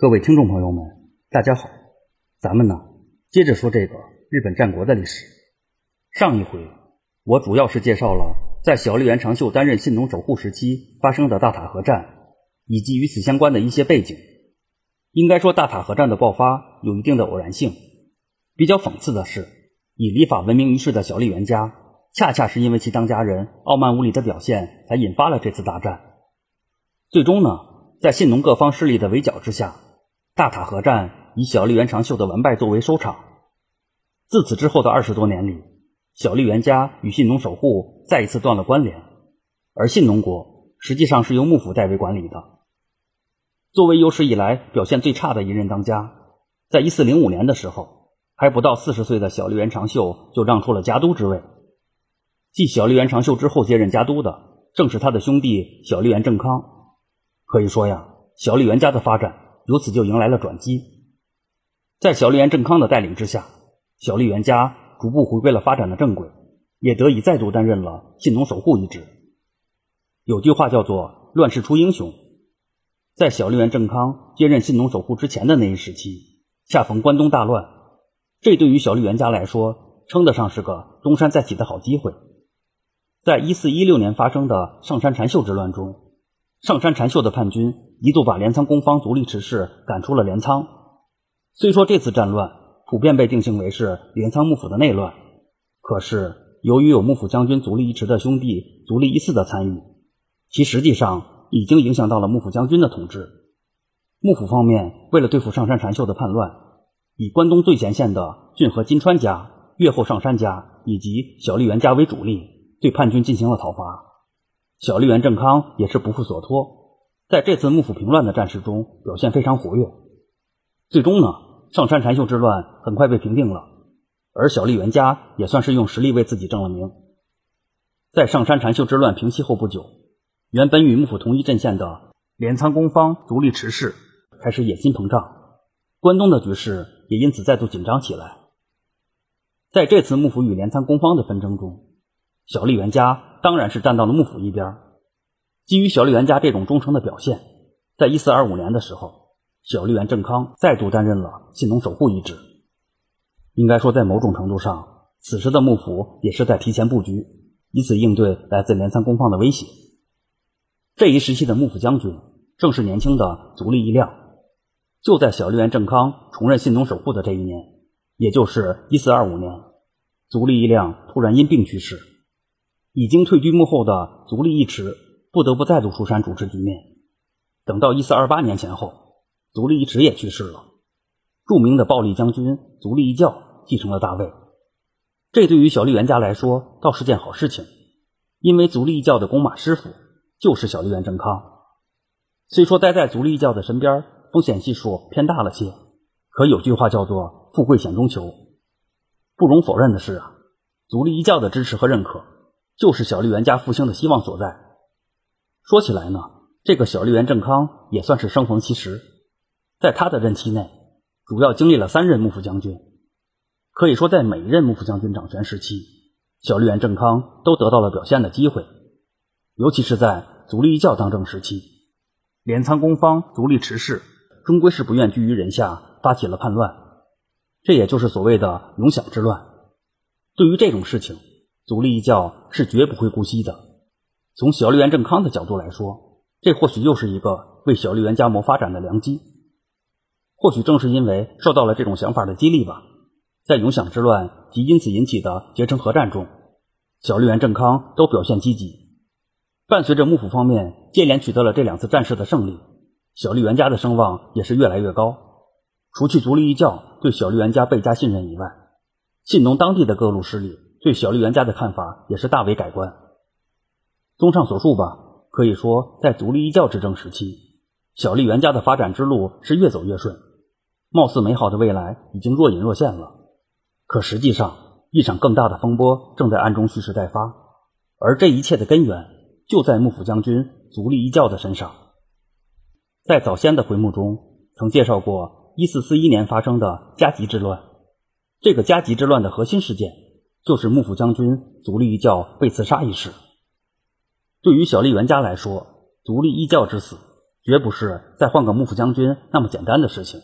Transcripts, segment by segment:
各位听众朋友们，大家好，咱们呢接着说这个日本战国的历史。上一回我主要是介绍了在小笠原长秀担任信浓守护时期发生的大塔河战，以及与此相关的一些背景。应该说，大塔河战的爆发有一定的偶然性。比较讽刺的是，以礼法闻名于世的小笠原家，恰恰是因为其当家人傲慢无礼的表现，才引发了这次大战。最终呢，在信浓各方势力的围剿之下。大塔河战以小笠原长秀的完败作为收场。自此之后的二十多年里，小笠原家与信浓守护再一次断了关联，而信浓国实际上是由幕府代为管理的。作为有史以来表现最差的一任当家，在一四零五年的时候，还不到四十岁的小笠原长秀就让出了家督之位。继小笠原长秀之后接任家督的，正是他的兄弟小笠原正康。可以说呀，小笠原家的发展。由此就迎来了转机，在小笠原正康的带领之下，小笠原家逐步回归了发展的正轨，也得以再度担任了信农守护一职。有句话叫做“乱世出英雄”。在小笠原正康接任信农守护之前的那一时期，恰逢关东大乱，这对于小笠原家来说，称得上是个东山再起的好机会。在一四一六年发生的上山禅秀之乱中。上山禅秀的叛军一度把镰仓公方足利持氏赶出了镰仓。虽说这次战乱普遍被定性为是镰仓幕府的内乱，可是由于有幕府将军足利义持的兄弟足利义嗣的参与，其实际上已经影响到了幕府将军的统治。幕府方面为了对付上山禅秀的叛乱，以关东最前线的骏河金川家、越后上山家以及小笠原家为主力，对叛军进行了讨伐。小笠原正康也是不负所托，在这次幕府平乱的战事中表现非常活跃。最终呢，上山禅秀之乱很快被平定了，而小笠原家也算是用实力为自己正了名。在上山禅秀之乱平息后不久，原本与幕府同一阵线的镰仓公方足利持氏开始野心膨胀，关东的局势也因此再度紧张起来。在这次幕府与镰仓公方的纷争中，小笠原家。当然是站到了幕府一边。基于小笠原家这种忠诚的表现，在一四二五年的时候，小笠原正康再度担任了信农守护一职。应该说，在某种程度上，此时的幕府也是在提前布局，以此应对来自镰仓公方的威胁。这一时期的幕府将军正是年轻的足利义亮。就在小笠原正康重任信农守护的这一年，也就是一四二五年，足利义亮突然因病去世。已经退居幕后的足利义持不得不再度出山主持局面。等到一四二八年前后，足利义持也去世了，著名的暴力将军足利义教继承了大位。这对于小笠原家来说倒是件好事情，因为足利义教的弓马师傅就是小笠原正康。虽说待在足利义教的身边风险系数偏大了些，可有句话叫做“富贵险中求”。不容否认的是啊，足利义教的支持和认可。就是小笠原家复兴的希望所在。说起来呢，这个小笠原正康也算是生逢其时，在他的任期内，主要经历了三任幕府将军。可以说，在每一任幕府将军掌权时期，小笠原正康都得到了表现的机会。尤其是在足利义教当政时期，镰仓公方足利持氏终归是不愿居于人下，发起了叛乱，这也就是所谓的永享之乱。对于这种事情，足利义教是绝不会姑息的。从小笠原正康的角度来说，这或许又是一个为小笠原家谋发展的良机。或许正是因为受到了这种想法的激励吧，在永享之乱及因此引起的结城合战中，小笠原正康都表现积极。伴随着幕府方面接连取得了这两次战事的胜利，小笠原家的声望也是越来越高。除去足利义教对小笠原家倍加信任以外，信浓当地的各路势力。对小笠原家的看法也是大为改观。综上所述吧，可以说在足利义教执政时期，小笠原家的发展之路是越走越顺，貌似美好的未来已经若隐若现了。可实际上，一场更大的风波正在暗中蓄势待发，而这一切的根源就在幕府将军足利义教的身上。在早先的回目中曾介绍过，一四四一年发生的加急之乱，这个加急之乱的核心事件。就是幕府将军足利义教被刺杀一事。对于小笠原家来说，足利义教之死绝不是再换个幕府将军那么简单的事情。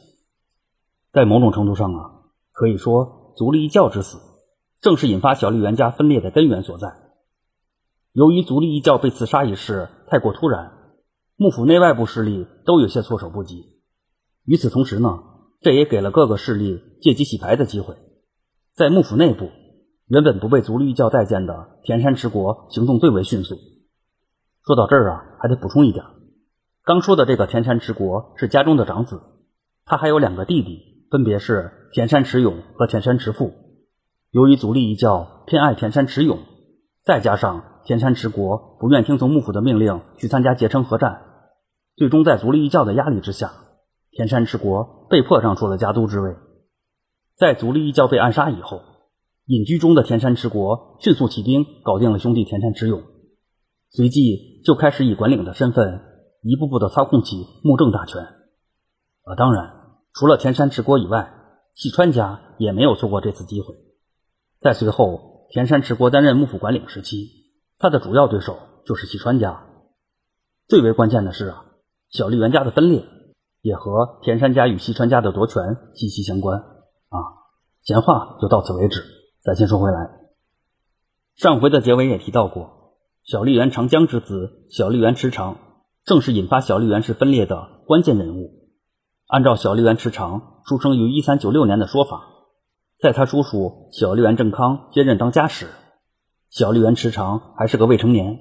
在某种程度上啊，可以说足利义教之死，正是引发小笠原家分裂的根源所在。由于足利义教被刺杀一事太过突然，幕府内外部势力都有些措手不及。与此同时呢，这也给了各个势力借机洗牌的机会。在幕府内部，原本不被足利义教待见的田山持国行动最为迅速。说到这儿啊，还得补充一点，刚说的这个田山持国是家中的长子，他还有两个弟弟。分别是田山持勇和田山持富。由于足利义教偏爱田山持勇，再加上田山持国不愿听从幕府的命令去参加结城合战，最终在足利义教的压力之下，田山持国被迫让出了家督之位。在足利义教被暗杀以后，隐居中的田山持国迅速起兵搞定了兄弟田山持勇，随即就开始以管领的身份一步步的操控起幕政大权。啊，当然。除了田山持国以外，细川家也没有错过这次机会。在随后田山持国担任幕府管领时期，他的主要对手就是细川家。最为关键的是啊，小笠原家的分裂也和田山家与细川家的夺权息息相关啊。闲话就到此为止，咱先说回来。上回的结尾也提到过，小笠原长江之子小笠原池长，正是引发小笠原氏分裂的关键人物。按照小笠原池长出生于一三九六年的说法，在他叔叔小笠原正康接任当家时，小笠原池长还是个未成年。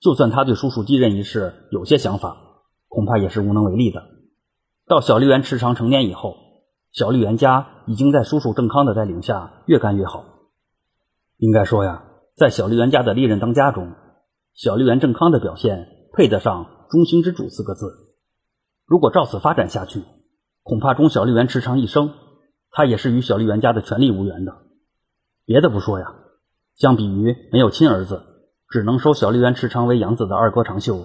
就算他对叔叔继任一事有些想法，恐怕也是无能为力的。到小笠原池长成年以后，小笠原家已经在叔叔郑康的带领下越干越好。应该说呀，在小笠原家的历任当家中，小笠原正康的表现配得上“中兴之主”四个字。如果照此发展下去，恐怕中小笠原池长一生，他也是与小笠原家的权力无缘的。别的不说呀，相比于没有亲儿子，只能收小笠原池长为养子的二哥长秀，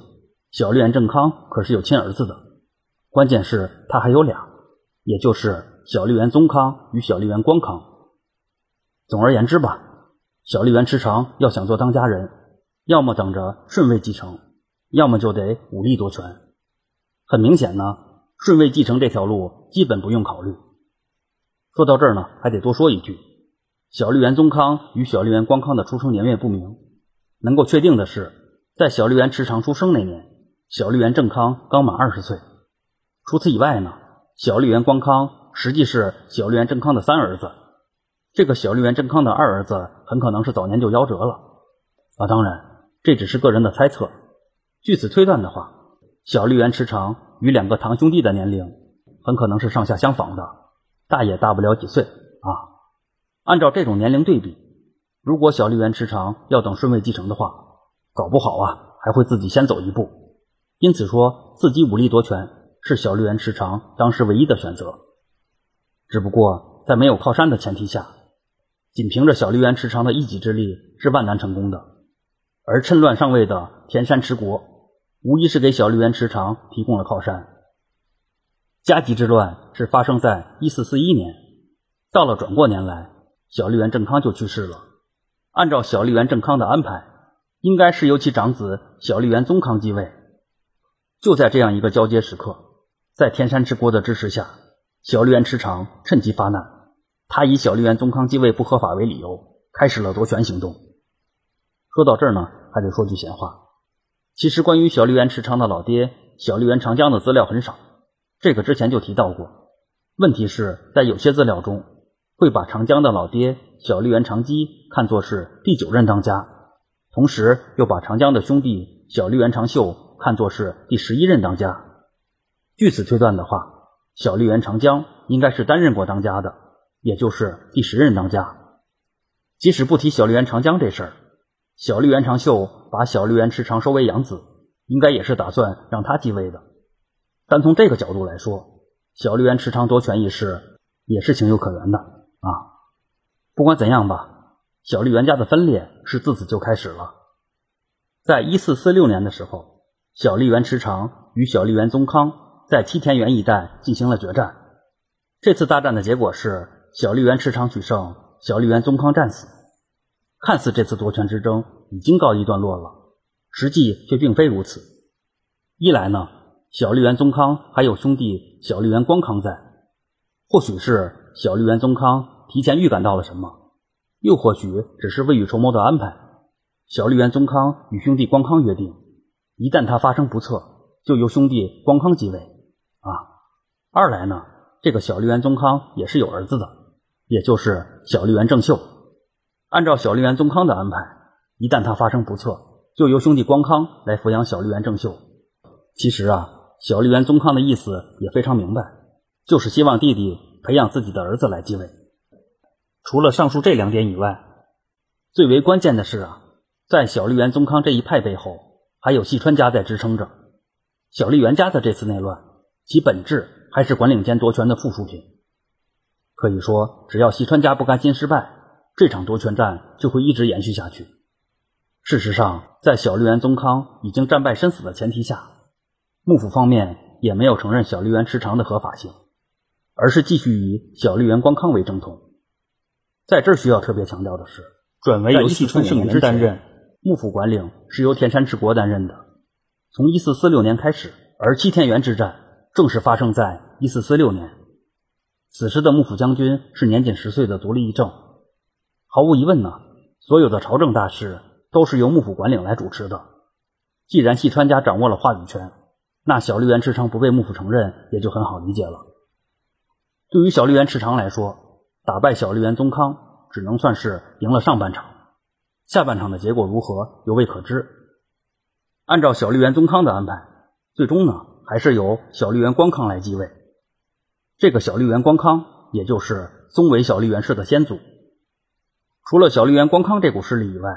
小笠原正康可是有亲儿子的。关键是他还有俩，也就是小笠原宗康与小笠原光康。总而言之吧，小笠原池长要想做当家人，要么等着顺位继承，要么就得武力夺权。很明显呢，顺位继承这条路基本不用考虑。说到这儿呢，还得多说一句：小笠原宗康与小笠原光康的出生年月不明。能够确定的是，在小笠原池长出生那年，小笠原正康刚满二十岁。除此以外呢，小笠原光康实际是小笠原正康的三儿子。这个小笠原正康的二儿子很可能是早年就夭折了。啊，当然，这只是个人的猜测。据此推断的话。小笠原池长与两个堂兄弟的年龄很可能是上下相仿的，大也大不了几岁啊。按照这种年龄对比，如果小笠原池长要等顺位继承的话，搞不好啊还会自己先走一步。因此说，自己武力夺权是小笠原池长当时唯一的选择。只不过在没有靠山的前提下，仅凭着小笠原池长的一己之力是万难成功的。而趁乱上位的田山持国。无疑是给小笠原池长提供了靠山。加急之乱是发生在一四四一年，到了转过年来，小笠原正康就去世了。按照小笠原正康的安排，应该是由其长子小笠原宗康继位。就在这样一个交接时刻，在天山之国的支持下，小笠原池长趁机发难，他以小笠原宗康继位不合法为理由，开始了夺权行动。说到这儿呢，还得说句闲话。其实，关于小笠原池长的老爹小笠原长江的资料很少，这个之前就提到过。问题是在有些资料中，会把长江的老爹小笠原长基看作是第九任当家，同时又把长江的兄弟小笠原长秀看作是第十一任当家。据此推断的话，小笠原长江应该是担任过当家的，也就是第十任当家。即使不提小笠原长江这事儿。小笠原长秀把小笠原池长收为养子，应该也是打算让他继位的。但从这个角度来说，小笠原池长夺权一事也是情有可原的啊。不管怎样吧，小笠原家的分裂是自此就开始了。在一四四六年的时候，小笠原池长与小笠原宗康在七田原一带进行了决战。这次大战的结果是小笠原池长取胜，小笠原宗康战死。看似这次夺权之争已经告一段落了，实际却并非如此。一来呢，小笠原宗康还有兄弟小笠原光康在，或许是小笠原宗康提前预感到了什么，又或许只是未雨绸缪的安排。小笠原宗康与兄弟光康约定，一旦他发生不测，就由兄弟光康继位。二来呢，这个小笠原宗康也是有儿子的，也就是小笠原正秀。按照小笠原宗康的安排，一旦他发生不测，就由兄弟光康来抚养小笠原正秀。其实啊。小笠原宗康的意思也非常明白，就是希望弟弟培养自己的儿子来继位。除了上述这两点以外，最为关键的是啊，在小笠原宗康这一派背后，还有细川家在支撑着。小笠原家的这次内乱，其本质还是管领间夺权的附属品。可以说，只要西川家不甘心失败，这场夺权战就会一直延续下去。事实上，在小笠原宗康已经战败身死的前提下，幕府方面也没有承认小笠原池长的合法性，而是继续以小笠原光康为正统。在这儿需要特别强调的是，转为由细川胜元担任幕府管领是由田山治国担任的。从一四四六年开始，而七天元之战正是发生在一四四六年。此时的幕府将军是年仅十岁的足利义政。毫无疑问呢，所有的朝政大事都是由幕府管领来主持的。既然细川家掌握了话语权。那小笠原赤长不被幕府承认，也就很好理解了。对于小笠原赤长来说，打败小笠原宗康只能算是赢了上半场，下半场的结果如何犹未可知。按照小笠原宗康的安排，最终呢还是由小笠原光康来继位。这个小笠原光康，也就是宗尾小笠原氏的先祖。除了小笠原光康这股势力以外，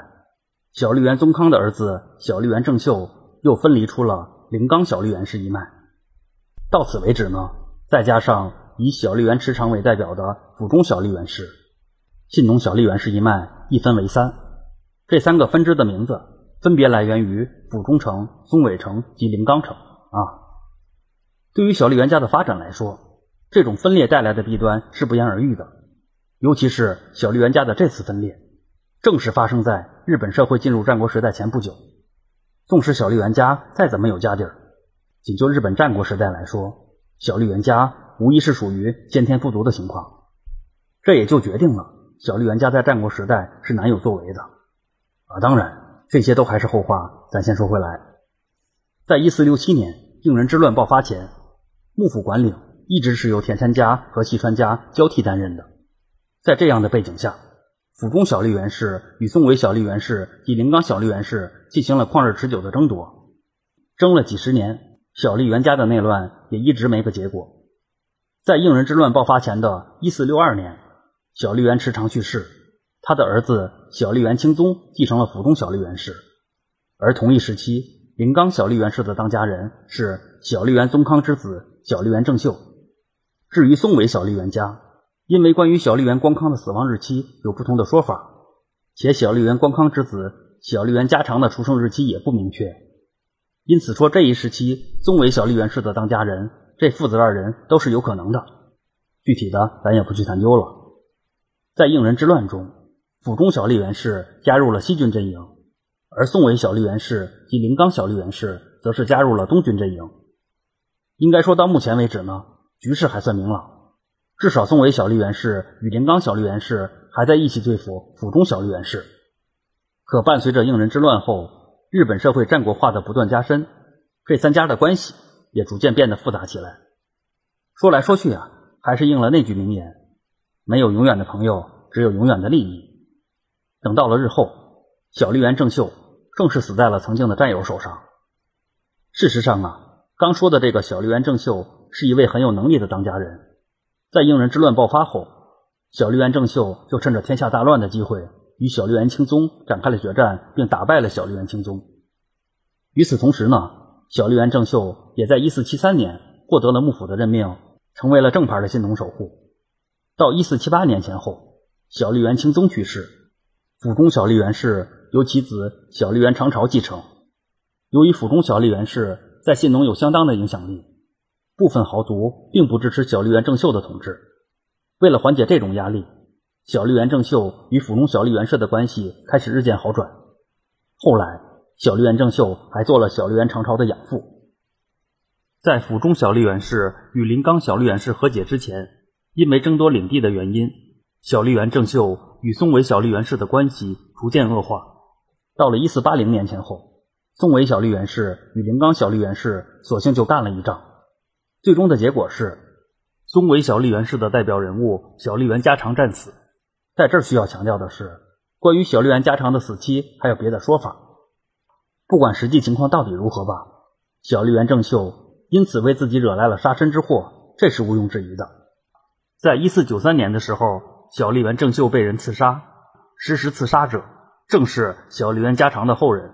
小笠原宗康的儿子小笠原正秀又分离出了。灵冈小笠原氏一脉，到此为止呢。再加上以小笠原池长为代表的府中小笠原氏、信浓小笠原氏一脉，一分为三。这三个分支的名字分别来源于府中城、松尾城及灵冈城。啊，对于小笠原家的发展来说，这种分裂带来的弊端是不言而喻的。尤其是小笠原家的这次分裂，正是发生在日本社会进入战国时代前不久。纵使小笠原家再怎么有家底儿，仅就日本战国时代来说，小笠原家无疑是属于先天不足的情况。这也就决定了小笠原家在战国时代是难有作为的。啊，当然这些都还是后话，咱先说回来，在一四六七年应仁之乱爆发前，幕府管领一直是由田山家和细川家交替担任的。在这样的背景下，府中小笠原氏与松尾小笠原氏及临冈小笠原氏进行了旷日持久的争夺，争了几十年，小笠原家的内乱也一直没个结果。在应仁之乱爆发前的一四六二年，小笠原池长去世，他的儿子小笠原清宗继承了府中小笠原氏，而同一时期，临冈小笠原氏的当家人是小笠原宗康之子小笠原正秀。至于松尾小笠原家，因为关于小笠原光康的死亡日期有不同的说法，且小笠原光康之子小笠原家长的出生日期也不明确，因此说这一时期松尾小笠原氏的当家人，这父子二人都是有可能的。具体的咱也不去探究了。在应仁之乱中，府中小笠原氏加入了西军阵营，而宋尾小笠原氏及临冈小笠原氏则是加入了东军阵营。应该说到目前为止呢，局势还算明朗。至少松尾小笠原氏与林刚小笠原氏还在一起对付府中小笠原氏。可伴随着应仁之乱后，日本社会战国化的不断加深，这三家的关系也逐渐变得复杂起来。说来说去啊，还是应了那句名言：没有永远的朋友，只有永远的利益。等到了日后，小笠原正秀更是死在了曾经的战友手上。事实上啊，刚说的这个小笠原正秀是一位很有能力的当家人。在应仁之乱爆发后，小笠原正秀就趁着天下大乱的机会，与小笠原清宗展开了决战，并打败了小笠原清宗。与此同时呢，小笠原正秀也在1473年获得了幕府的任命，成为了正牌的信农守护。到1478年前后，小笠原清宗去世，府中小笠原氏由其子小笠原长朝继承。由于府中小笠原氏在信农有相当的影响力。部分豪族并不支持小笠原正秀的统治。为了缓解这种压力，小笠原正秀与府中小笠原氏的关系开始日渐好转。后来，小笠原正秀还做了小笠原长朝的养父。在府中小笠原氏与临冈小笠原氏和解之前，因为争夺领地的原因，小笠原正秀与松尾小笠原氏的关系逐渐恶化。到了1480年前后，松尾小笠原氏与临冈小笠原氏索性就干了一仗。最终的结果是，松尾小笠原氏的代表人物小笠原家常战死。在这儿需要强调的是，关于小笠原家常的死期还有别的说法。不管实际情况到底如何吧，小笠原正秀因此为自己惹来了杀身之祸，这是毋庸置疑的。在一四九三年的时候，小笠原正秀被人刺杀，实施刺杀者正是小笠原家常的后人。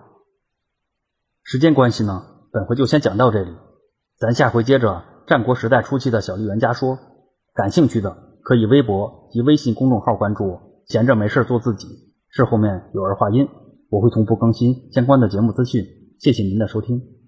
时间关系呢，本回就先讲到这里，咱下回接着。战国时代初期的小笠原家说，感兴趣的可以微博及微信公众号关注。闲着没事做自己，是后面有儿化音，我会同步更新相关的节目资讯。谢谢您的收听。